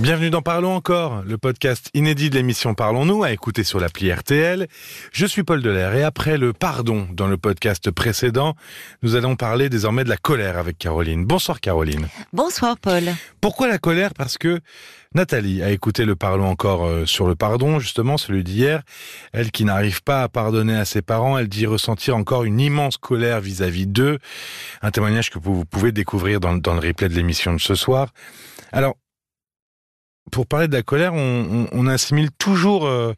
Bienvenue dans Parlons encore, le podcast inédit de l'émission Parlons-nous, à écouter sur l'appli RTL. Je suis Paul Delair et après le pardon dans le podcast précédent, nous allons parler désormais de la colère avec Caroline. Bonsoir Caroline. Bonsoir Paul. Pourquoi la colère? Parce que Nathalie a écouté le Parlons encore euh, sur le pardon, justement, celui d'hier. Elle qui n'arrive pas à pardonner à ses parents, elle dit ressentir encore une immense colère vis-à-vis d'eux. Un témoignage que vous pouvez découvrir dans, dans le replay de l'émission de ce soir. Alors, pour parler de la colère, on, on, on assimile toujours euh,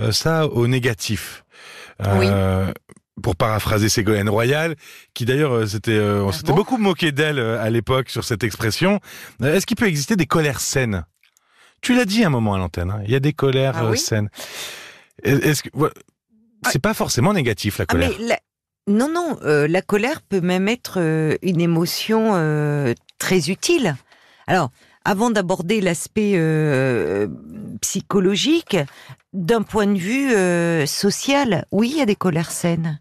euh, ça au négatif. Euh, Pour paraphraser Ségolène Royal, qui d'ailleurs c'était, euh, on Ah s'était bon beaucoup moqué d'elle euh, à l'époque sur cette expression. Euh, Est-ce qu'il peut exister des colères saines? Tu l'as dit un moment à l'antenne. hein, il y a des colères Ah oui? saines. Est-ce que ouais, c'est pas forcément négatif la Ah, colère la- Non, non, la colère peut même être une émotion très utile. Alors, avant d'aborder l'aspect euh, psychologique, d'un point de vue euh, social, oui, il y a des colères saines.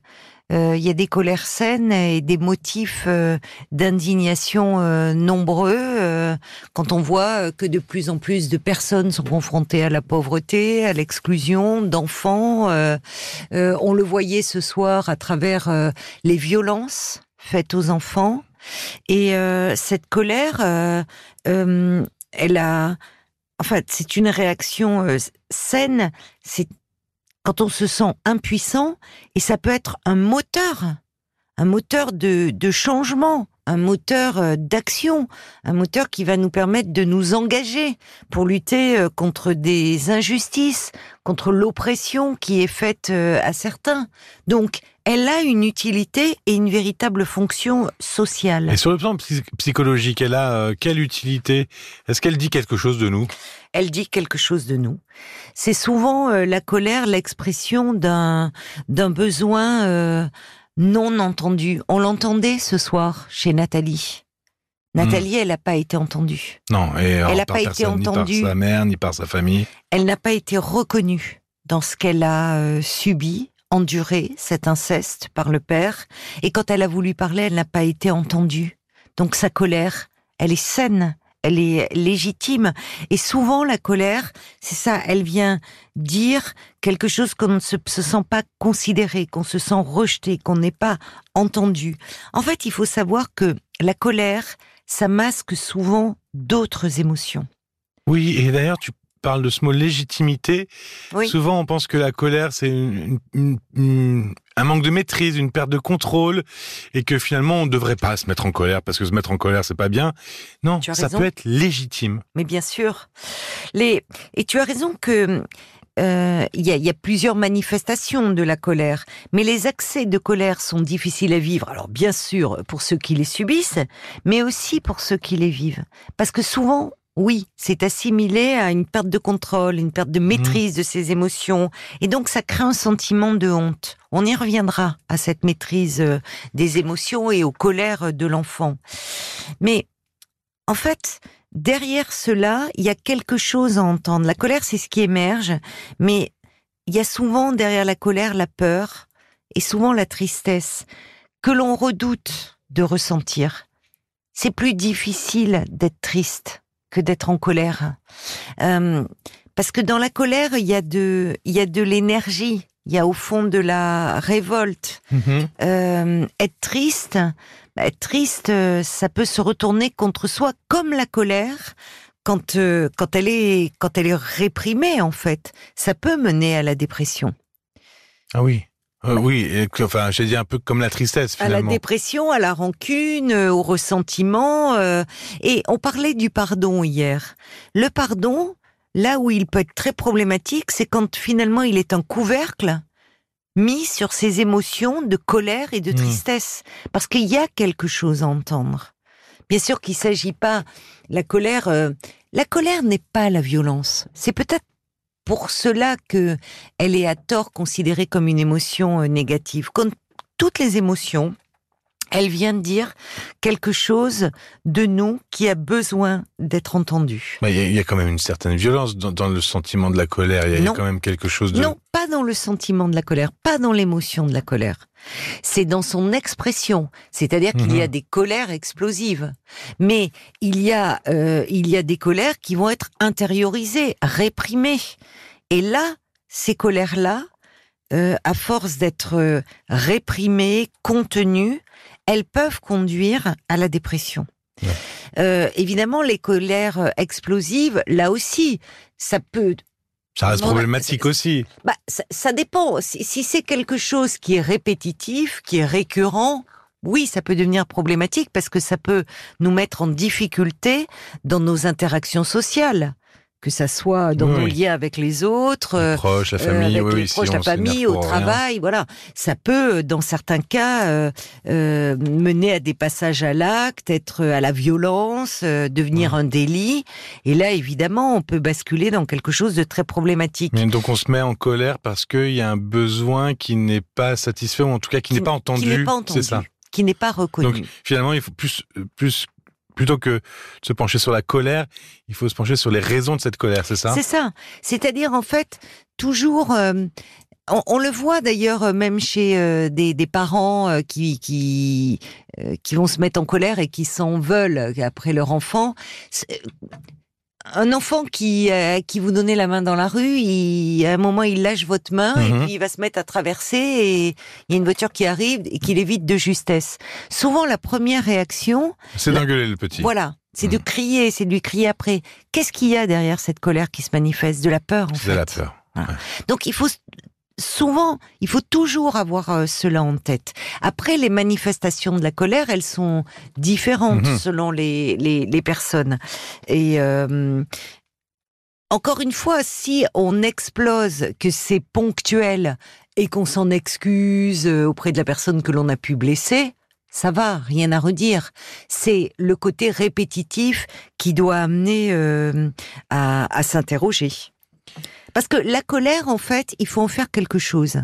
Euh, Il y a des colères saines et des motifs euh, d'indignation euh, nombreux euh, quand on voit que de plus en plus de personnes sont confrontées à la pauvreté, à l'exclusion d'enfants. on le voyait ce soir à travers les violences faites aux enfants. Et euh, cette colère, euh, euh, elle a, en fait, c'est une réaction saine. C'est quand on se sent impuissant, et ça peut être un moteur, un moteur de, de changement, un moteur d'action, un moteur qui va nous permettre de nous engager pour lutter contre des injustices, contre l'oppression qui est faite à certains. Donc, elle a une utilité et une véritable fonction sociale. Et sur le plan psy- psychologique, elle a euh, quelle utilité? Est-ce qu'elle dit quelque chose de nous? Elle dit quelque chose de nous. C'est souvent euh, la colère l'expression d'un d'un besoin euh, non entendu. On l'entendait ce soir chez Nathalie. Nathalie, elle n'a pas été entendue. Non, et Elle a par pas été entendue. Ni par sa mère, ni par sa famille? Elle n'a pas été reconnue dans ce qu'elle a euh, subi, enduré, cet inceste par le père. Et quand elle a voulu parler, elle n'a pas été entendue. Donc sa colère, elle est saine, elle est légitime. Et souvent, la colère, c'est ça, elle vient dire quelque chose qu'on ne se, se sent pas considéré, qu'on se sent rejeté, qu'on n'est pas entendu. En fait, il faut savoir que la colère, ça masque souvent d'autres émotions. Oui, et d'ailleurs, tu parles de ce mot légitimité. Oui. Souvent, on pense que la colère, c'est une- une- une- un manque de maîtrise, une perte de contrôle, et que finalement, on ne devrait pas se mettre en colère, parce que se mettre en colère, c'est pas bien. Non, ça raison. peut être légitime. Mais bien sûr. Les... Et tu as raison que euh, y, il y a plusieurs manifestations de la colère, mais les accès de colère sont difficiles à vivre. Alors bien sûr pour ceux qui les subissent, mais aussi pour ceux qui les vivent, parce que souvent. Oui, c'est assimilé à une perte de contrôle, une perte de maîtrise de ses émotions, et donc ça crée un sentiment de honte. On y reviendra à cette maîtrise euh, des émotions et aux colères de l'enfant. Mais en fait, derrière cela, il y a quelque chose à entendre. La colère, c'est ce qui émerge, mais il y a souvent derrière la colère la peur et souvent la tristesse que l'on redoute de ressentir. C'est plus difficile d'être triste que d'être en colère. Euh, parce que dans la colère, il y a de, il y a de l'énergie. Il y a au fond de la révolte. Euh, être triste, bah, être triste, euh, ça peut se retourner contre soi, comme la colère. Quand, euh, quand elle est quand elle est réprimée en fait, ça peut mener à la dépression. Ah oui. Euh, oui, et que- enfin, j'ai dit un peu comme la tristesse, À la finalement. dépression, à la rancune, euh, au ressentiment. euh, et on parlait du pardon hier. Le pardon, là où il peut être très problématique, c'est quand finalement il est un couvercle mis sur ses émotions de colère et de Hmm. tristesse. Parce qu'il y a quelque chose à entendre. Bien sûr qu'il s'agit pas, la colère, euh, la colère n'est pas la violence. C'est peut-être pour cela que elle est à tort considérée comme une émotion euh, négative. Comme toutes les émotions, elle vient dire quelque chose de nous qui a besoin d'être entendu. Il y, y, a quand même une certaine violence dans, dans le sentiment de la colère. Il y, a quand même quelque chose de... Non, pas dans le sentiment de la colère, pas dans l'émotion de la colère. C'est dans son expression, c'est-à-dire qu'il y a mhm. des colères explosives, mais il y a euh, il y a des colères qui vont être intériorisées, réprimées. Et là, ces colères-là, euh, à force d'être euh, réprimées, contenues, elles peuvent conduire à la dépression. Euh, évidemment, les colères explosives, là aussi, ça peut. Ça reste problématique aussi. Bah, ça, dépend. Si, c'est quelque chose qui est répétitif, qui est récurrent, oui, ça peut devenir problématique parce que ça peut nous mettre en difficulté dans nos interactions sociales que ça soit dans nos liens avec les autres, les proches, la famille, euh, les proches, la famille, au travail, voilà. Ça peut, dans certains cas, euh, euh, mener à des passages à l'acte, être à la violence, euh, devenir un délit. Et là, évidemment, on peut basculer dans quelque chose de très problématique. Mais donc, on se met en colère parce qu'il y a un besoin qui n'est pas satisfait ou en tout cas qui, n'est pas entendu. Qui n'est pas entendu. C'est ça qui n'est pas reconnu. Donc finalement, il faut plus plus plutôt que de se pencher sur la colère, il faut se pencher sur les raisons de cette colère, c'est ça? C'est ça. C'est-à-dire, en fait, toujours... Euh, on, le voit d'ailleurs euh, même chez euh, des, parents qui qui qui vont se mettre en colère et qui s'en veulent après leur enfant un enfant qui euh, qui vous donnait la main dans la rue, il, à un moment il lâche votre main et mhm. puis il va se mettre à traverser et il y a une voiture qui arrive et qui l'évite de justesse. Souvent la première réaction, c'est d'engueuler le petit. Voilà, c'est de mhm. crier, c'est de lui crier après. Qu'est-ce qu'il y a derrière cette colère qui se manifeste? De la peur en fait. De la peur. Donc il faut souvent, il faut toujours avoir euh, cela en tête. Après, les manifestations de la colère, elles sont différentes mhm. selon les, les, personnes. Et euh, encore une fois, si on explose, que c'est ponctuel et qu'on s'en excuse euh, auprès de la personne que l'on a pu blesser, ça va, rien à redire. C'est le côté répétitif qui doit amener à s'interroger. Parce que la colère, en fait, il faut en faire quelque chose.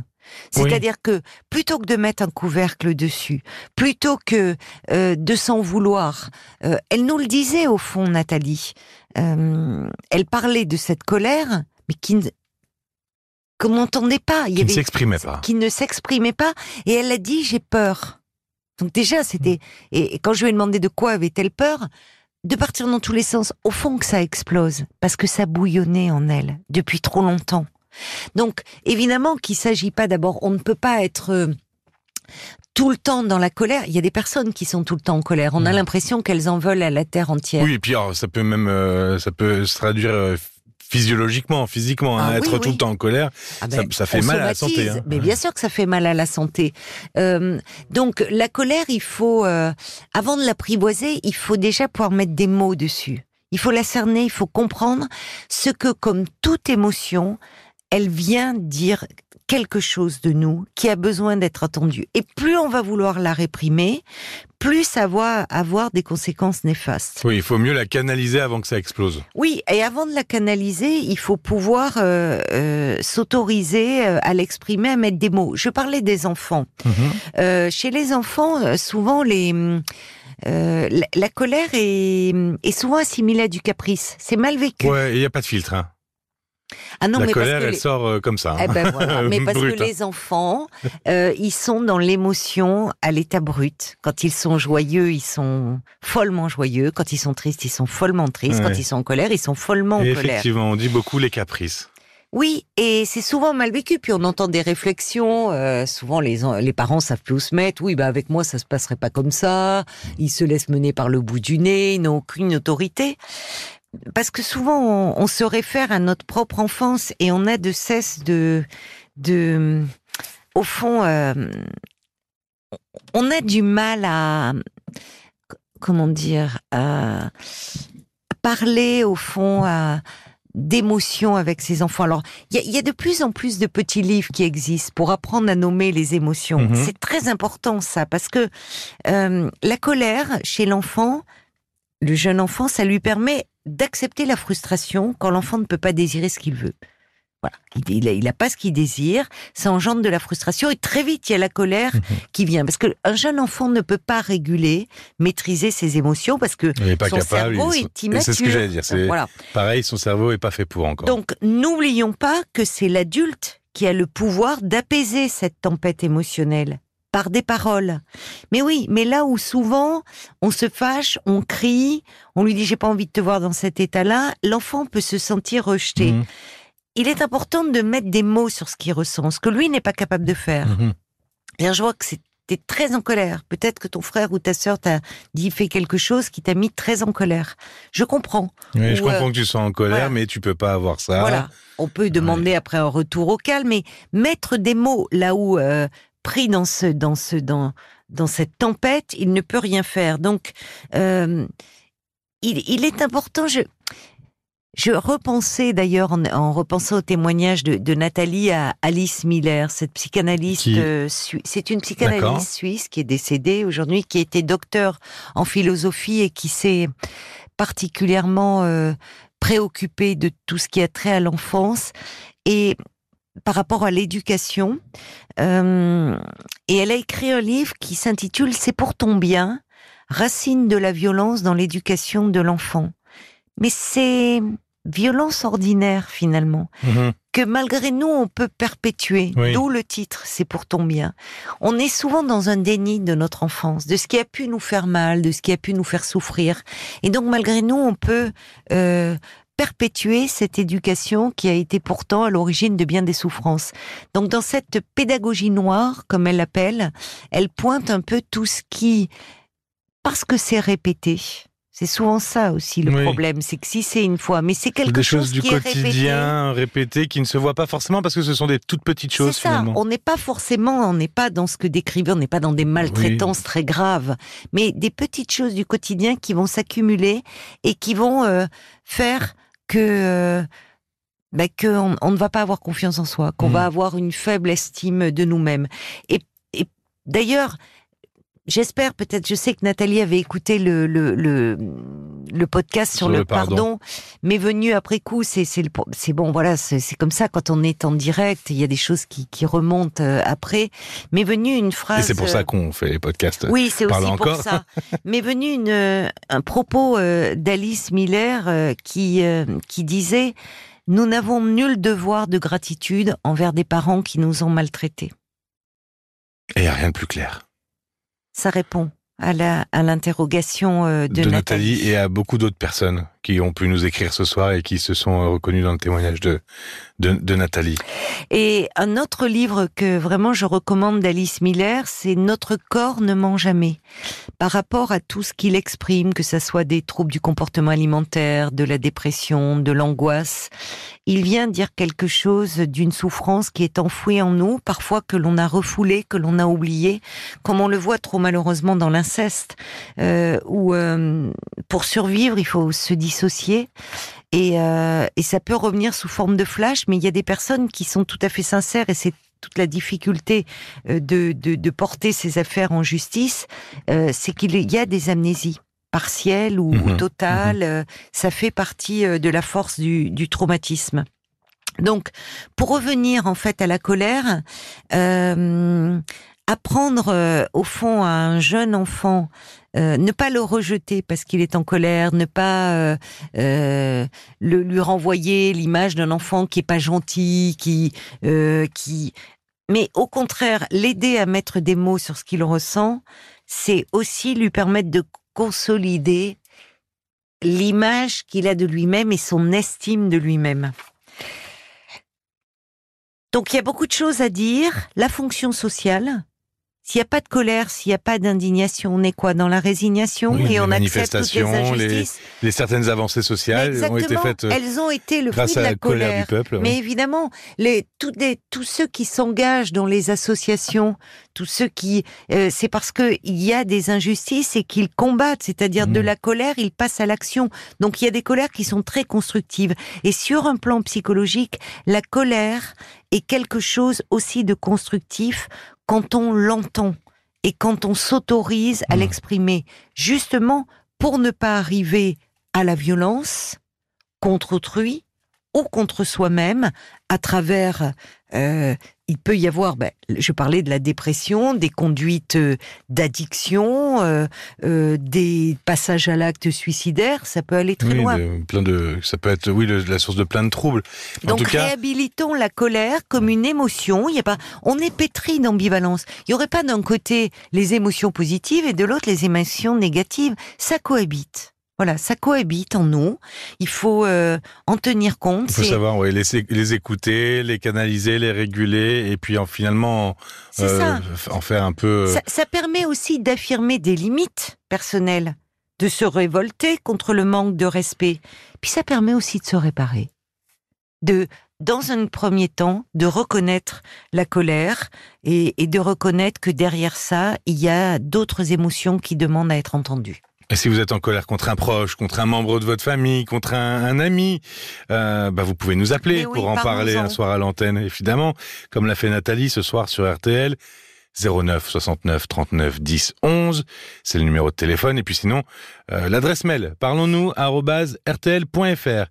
C'est-à-dire que plutôt que de mettre un couvercle dessus, plutôt que euh, de s'en vouloir, euh, elle nous le disait au fond, Nathalie. Euh, elle parlait de cette colère, mais qui ne qu'on n'entendait pas. Il qui ne s'exprimait pas. Qui ne s'exprimait pas. Et elle a dit j'ai peur. Donc déjà c'était et quand je lui ai demandé de quoi avait-elle peur, de partir dans tous les sens, au fond que ça explose, parce que ça bouillonnait en elle depuis trop longtemps. Donc, évidemment qu'il ne s'agit pas d'abord, on ne peut pas être euh, tout le temps dans la colère. Il y a des personnes qui sont tout le temps en colère. On a mmh. l'impression qu'elles en veulent à la terre entière. Oui, et puis ça peut même, euh, ça peut se traduire euh, physiologiquement, physiquement, hein, ah être tout le temps en colère, ah ben, ça, fait mal à la santé. Hein. Mais bien sûr que ça fait mal à la santé. Euh, donc la colère, il faut, euh, avant de l'apprivoiser, il faut déjà pouvoir mettre des mots dessus. Il faut la cerner, il faut comprendre ce que, comme toute émotion, elle vient dire quelque chose de nous qui a besoin d'être entendu. Et plus on va vouloir la réprimer, plus ça va avoir des conséquences néfastes. Oui, il faut mieux la canaliser avant que ça explose. Oui, et avant de la canaliser, il faut pouvoir euh, euh, s'autoriser euh, à l'exprimer, à mettre des mots. Je parlais des enfants. Mhm. chez les enfants, souvent les... la, colère est, est, souvent assimilée à du caprice. C'est mal vécu. Ouais, il n'y a pas de filtre. Hein. Ah non, la mais colère, elle sort euh, comme ça. Eh ben mais parce que les enfants, euh, ils sont dans l'émotion à l'état brut. Quand ils sont joyeux, ils sont follement joyeux. Quand ils sont tristes, ils sont follement tristes. Quand ils sont en colère, ils sont follement en colère. Effectivement, on dit beaucoup les caprices. Oui, et c'est souvent mal vécu. Puis on entend des réflexions. Euh, souvent, les, les parents savent plus où se mettre. Oui, bah avec moi, ça se passerait pas comme ça. Ils se laissent mener par le bout du nez. Ils n'ont aucune autorité parce que souvent on, se réfère à notre propre enfance et on a de cesse de, de au fond, euh, on a du mal à, comment dire, à parler au fond à d'émotions avec ses enfants. Alors, il y, a, de plus en plus de petits livres qui existent pour apprendre à nommer les émotions. Mhm. C'est très important ça, parce que euh, la colère chez l'enfant, le jeune enfant, ça lui permet d'accepter la frustration quand l'enfant ne peut pas désirer ce qu'il veut. Voilà, il, il, a, pas ce qu'il désire, ça engendre de la frustration et très vite il y a la colère Mhm. qui vient parce que un jeune enfant ne peut pas réguler, maîtriser ses émotions parce que Il pas son capable. cerveau il- est immature. C'est ce que j'allais dire. Voilà. pareil, son cerveau est pas fait pour encore. Donc n'oublions pas que c'est l'adulte qui a le pouvoir d'apaiser cette tempête émotionnelle par des paroles. Mais oui, mais là où souvent on se fâche, on crie, on lui dit j'ai pas envie de te voir dans cet état-là, l'enfant peut se sentir rejeté. Mhm. Il est important de mettre des mots sur ce qu'il ressent, ce que lui n'est pas capable de faire. Mhm. Et je vois que c'était très en colère. Peut-être que ton frère ou ta sœur t'a dit fait quelque chose qui t'a mis très en colère. Je comprends. Oui, je euh, comprends que tu sois en colère, voilà. mais tu peux pas avoir ça. Voilà. On peut demander après un retour au calme, mais mettre des mots là où euh, pris dans ce dans ce dans dans cette tempête, il ne peut rien faire. Donc euh, il, il est important. Je je repensais d'ailleurs en, en repensant au témoignage de, de Nathalie à Alice Miller, cette psychanalyste. Qui- euh, C'est une psychanalyste suisse qui est décédée aujourd'hui, qui était docteur en philosophie et qui s'est particulièrement euh, préoccupée de tout ce qui a trait à l'enfance et par rapport à l'éducation. Euh, et elle a écrit un livre qui s'intitule C'est pour ton bien, racine de la violence dans l'éducation de l'enfant. Mais c'est violence ordinaire finalement Mhm. que malgré nous on peut perpétuer. Oui. D'où le titre, c'est pour ton bien. On est souvent dans un déni de notre enfance, de ce qui a pu nous faire mal, de ce qui a pu nous faire souffrir. Et donc malgré nous, on peut euh, perpétuer cette éducation qui a été pourtant à l'origine de bien des souffrances. Donc dans cette pédagogie noire, comme elle l'appelle, elle pointe un peu tout ce qui, parce que c'est répété. C'est souvent ça aussi le Oui. problème, c'est que si c'est une fois, mais c'est quelque Des chose choses du qui est répété. quotidien répétées qui ne se voient pas forcément parce que ce sont des toutes petites choses ça. finalement. On n'est pas forcément, on n'est pas dans ce que décrivait, on n'est pas dans des maltraitances très graves, mais des petites choses du quotidien qui vont s'accumuler et qui vont euh, faire que euh, bah, que on, ne va pas avoir confiance en soi, qu'on Mm. va avoir une faible estime de nous-mêmes. Et, et d'ailleurs. J'espère peut-être, je sais que Nathalie avait écouté le, le, le, le podcast sur, le, pardon. mais venu après coup, c'est c'est le- c'est bon, voilà, c'est c'est comme ça quand on est en direct, il y a des choses qui, qui remontent euh, après. Mais venu une Et phrase. c'est pour ça euh, qu'on fait les podcasts. oui, c'est aussi Parle pour encore. ça. Mais venu une, euh, un propos d'Alice Miller qui, qui disait Nous n'avons nul devoir de gratitude envers des parents qui nous ont maltraités. Et il n'y a rien de plus clair. Ça répond à la à l'interrogation euh, de, de, Nathalie. et à beaucoup d'autres personnes qui ont pu nous écrire ce soir et qui se sont euh, reconnues dans le témoignage de, de, de Nathalie. Et un autre livre que vraiment je recommande d'Alice Miller, c'est Notre corps ne ment jamais. Par rapport à tout ce qu'il exprime, que ça soit des troubles du comportement alimentaire, de la dépression, de l'angoisse, il vient dire quelque chose d'une souffrance qui est enfouie en nous, parfois que l'on a refoulée, que l'on a oubliée, comme on le voit trop malheureusement dans l'inceste, euh, où euh, pour survivre, il faut se dissocier. Et, euh, et ça peut revenir sous forme de flash, mais il y a des personnes qui sont tout à fait sincères et c'est toute la difficulté de, de, de porter ces affaires en justice, euh, c'est qu'il y a des amnésies partielles ou, ou Mhm, totales. euh, Ça fait partie de la force du, du traumatisme. Donc, pour revenir en fait à la colère, euh, apprendre euh, au fond à un jeune enfant, euh, ne pas le rejeter parce qu'il est en colère, ne pas euh, euh, le, lui renvoyer l'image d'un enfant qui est pas gentil, qui qui, mais au contraire l'aider à mettre des mots sur ce qu'il ressent, c'est aussi lui permettre de consolider l'image qu'il a de lui-même et son estime de lui-même. Donc il y a beaucoup de choses à dire. La fonction sociale. S'il n'y a pas de colère, s'il n'y a pas d'indignation, on est quoi Dans la résignation Oui, et les on accepte toutes les manifestations, les injustices. Les certaines avancées sociales ont été faites euh, elles ont été le grâce fruit de à la colère, colère. du peuple. Mais oui. évidemment, les, tous, des, tous ceux qui s'engagent dans les associations, tous ceux qui, euh, c'est parce que il y a des injustices et qu'ils combattent, c'est-à-dire de Mm. la colère, ils passent à l'action. Donc il y a des colères qui sont très constructives. Et sur un plan psychologique, la colère est quelque chose aussi de constructif quand on l'entend et quand on s'autorise à Mm. l'exprimer, justement pour ne pas arriver à la violence contre autrui ou contre soi-même à travers euh, il peut y avoir, ben, je parlais de la dépression, des conduites euh, d'addiction, euh, euh, des passages à l'acte suicidaire, ça peut aller très Oui, loin. de- plein de, ça peut être, oui, le- la source de plein de troubles. En Donc tout cas, réhabilitons la colère comme une émotion. Il y a pas, on est pétri d'ambivalence. Il y aurait pas d'un côté les émotions positives et de l'autre les émotions négatives. Ça cohabite. Voilà, ça cohabite en nous. Il faut euh, en tenir compte. il faut savoir, ouais, les, les écouter, les canaliser, les réguler, et puis en finalement, f- en faire un peu. euh, Ça, ça permet aussi d'affirmer des limites personnelles, de se révolter contre le manque de respect. Puis ça permet aussi de se réparer. De, dans un premier temps, de reconnaître la colère et, et de reconnaître que derrière ça, il y a d'autres émotions qui demandent à être entendues. Et si vous êtes en colère contre un proche, contre un membre de votre famille, contre un, un ami, euh, bah vous pouvez nous appeler oui, pour en parler un soir à l'antenne, évidemment, comme l'a fait Nathalie ce soir sur RTL. 09 69 39 10 11, c'est le numéro de téléphone. Et puis sinon, euh, l'adresse mail, parlons-nous rtl.fr.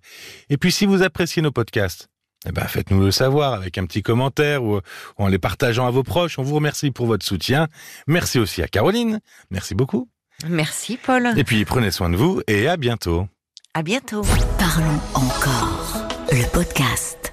Et puis si vous appréciez nos podcasts, eh ben, faites-nous le savoir avec un petit commentaire ou, ou en les partageant à vos proches. On vous remercie pour votre soutien. Merci aussi à Caroline. Merci beaucoup. Merci Paul. Et puis prenez soin de vous et à bientôt. À bientôt. Parlons encore. Le podcast.